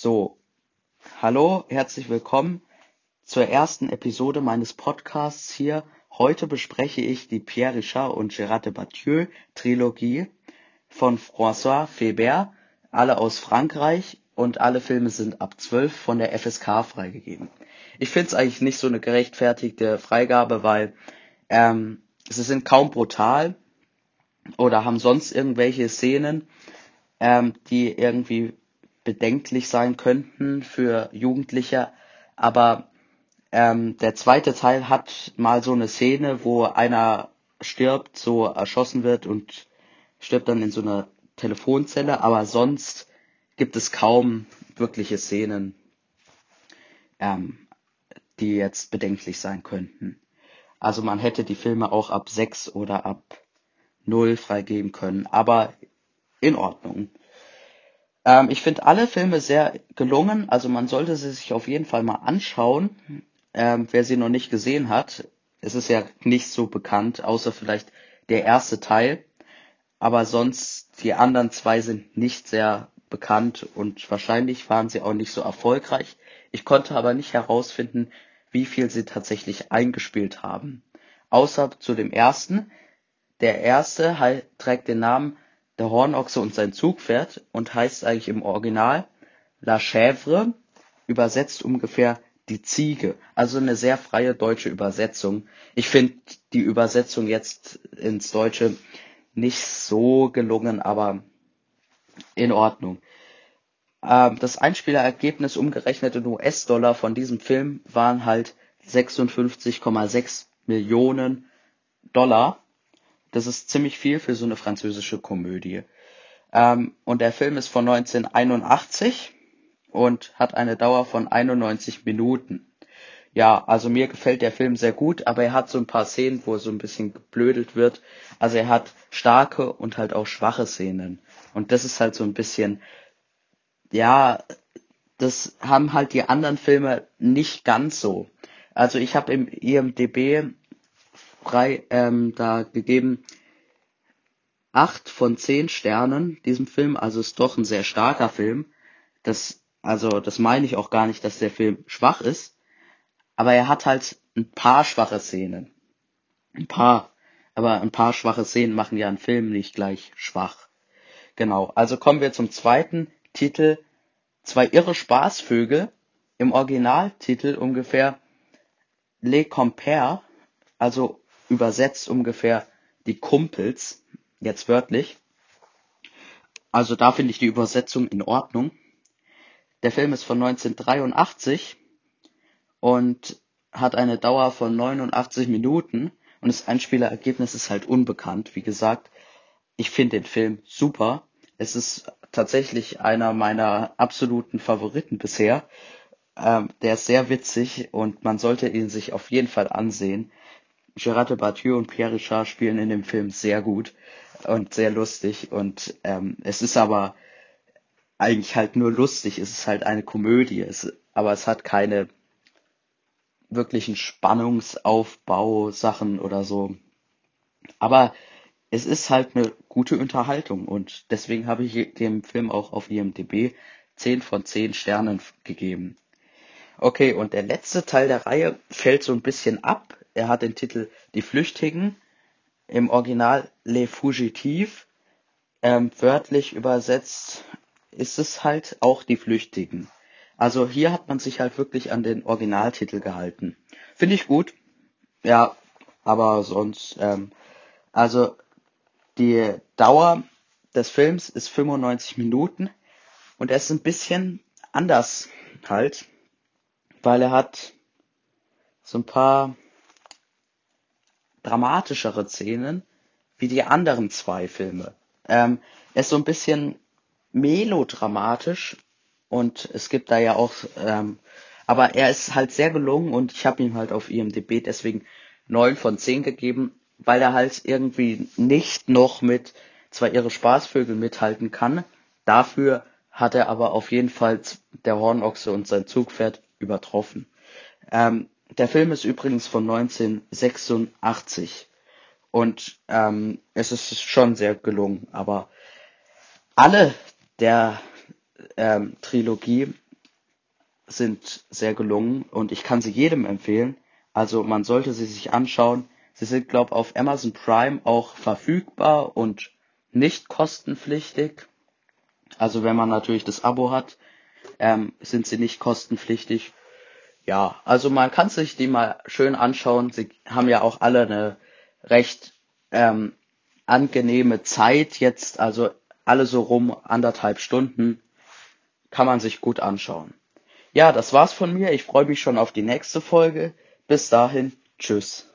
So, hallo, herzlich willkommen zur ersten Episode meines Podcasts hier. Heute bespreche ich die Pierre Richard und Gérard Depardieu Trilogie von François Feber, alle aus Frankreich und alle Filme sind ab 12 von der FSK freigegeben. Ich finde es eigentlich nicht so eine gerechtfertigte Freigabe, weil ähm, sie sind kaum brutal oder haben sonst irgendwelche Szenen, ähm, die irgendwie bedenklich sein könnten für Jugendliche. Aber ähm, der zweite Teil hat mal so eine Szene, wo einer stirbt, so erschossen wird und stirbt dann in so einer Telefonzelle. Aber sonst gibt es kaum wirkliche Szenen, ähm, die jetzt bedenklich sein könnten. Also man hätte die Filme auch ab 6 oder ab 0 freigeben können, aber in Ordnung. Ähm, ich finde alle Filme sehr gelungen, also man sollte sie sich auf jeden Fall mal anschauen, ähm, wer sie noch nicht gesehen hat. Es ist ja nicht so bekannt, außer vielleicht der erste Teil, aber sonst die anderen zwei sind nicht sehr bekannt und wahrscheinlich waren sie auch nicht so erfolgreich. Ich konnte aber nicht herausfinden, wie viel sie tatsächlich eingespielt haben. Außer zu dem ersten. Der erste trägt den Namen der Hornochse und sein Zugpferd und heißt eigentlich im Original La Chèvre, übersetzt ungefähr die Ziege. Also eine sehr freie deutsche Übersetzung. Ich finde die Übersetzung jetzt ins Deutsche nicht so gelungen, aber in Ordnung. Ähm, das Einspielergebnis umgerechnet in US-Dollar von diesem Film waren halt 56,6 Millionen Dollar. Das ist ziemlich viel für so eine französische Komödie. Ähm, und der Film ist von 1981 und hat eine Dauer von 91 Minuten. Ja, also mir gefällt der Film sehr gut, aber er hat so ein paar Szenen, wo so ein bisschen geblödelt wird. Also er hat starke und halt auch schwache Szenen. Und das ist halt so ein bisschen, ja, das haben halt die anderen Filme nicht ganz so. Also ich habe im IMDB frei ähm, da gegeben acht von zehn Sternen diesem Film, also ist doch ein sehr starker Film. Das, also das meine ich auch gar nicht, dass der Film schwach ist, aber er hat halt ein paar schwache Szenen. Ein paar. Aber ein paar schwache Szenen machen ja einen Film nicht gleich schwach. Genau. Also kommen wir zum zweiten Titel. Zwei irre Spaßvögel. Im Originaltitel ungefähr Les Compères, also übersetzt ungefähr die Kumpels, jetzt wörtlich. Also da finde ich die Übersetzung in Ordnung. Der Film ist von 1983 und hat eine Dauer von 89 Minuten und das Einspielergebnis ist halt unbekannt. Wie gesagt, ich finde den Film super. Es ist tatsächlich einer meiner absoluten Favoriten bisher. Ähm, der ist sehr witzig und man sollte ihn sich auf jeden Fall ansehen. Gerard Depardieu und Pierre Richard spielen in dem Film sehr gut und sehr lustig und ähm, es ist aber eigentlich halt nur lustig, es ist halt eine Komödie, es, aber es hat keine wirklichen Spannungsaufbau Sachen oder so. Aber es ist halt eine gute Unterhaltung und deswegen habe ich dem Film auch auf IMDb 10 von 10 Sternen gegeben. Okay, und der letzte Teil der Reihe fällt so ein bisschen ab. Er hat den Titel Die Flüchtigen, im Original Les Fugitives. Ähm, wörtlich übersetzt ist es halt auch die Flüchtigen. Also hier hat man sich halt wirklich an den Originaltitel gehalten. Finde ich gut. Ja, aber sonst, ähm, also die Dauer des Films ist 95 Minuten und er ist ein bisschen anders halt weil er hat so ein paar dramatischere Szenen wie die anderen zwei Filme. Ähm, er ist so ein bisschen melodramatisch und es gibt da ja auch, ähm, aber er ist halt sehr gelungen und ich habe ihm halt auf IMDb deswegen neun von zehn gegeben, weil er halt irgendwie nicht noch mit zwei ihre Spaßvögel mithalten kann. Dafür hat er aber auf jeden Fall der Hornochse und sein Zugpferd übertroffen. Ähm, der Film ist übrigens von 1986 und ähm, es ist schon sehr gelungen, aber alle der ähm, Trilogie sind sehr gelungen und ich kann sie jedem empfehlen. Also man sollte sie sich anschauen. Sie sind, glaube auf Amazon Prime auch verfügbar und nicht kostenpflichtig. Also wenn man natürlich das Abo hat, ähm, sind sie nicht kostenpflichtig. Ja, also man kann sich die mal schön anschauen. Sie haben ja auch alle eine recht ähm, angenehme Zeit jetzt, also alle so rum anderthalb Stunden kann man sich gut anschauen. Ja, das war's von mir. Ich freue mich schon auf die nächste Folge. Bis dahin, tschüss.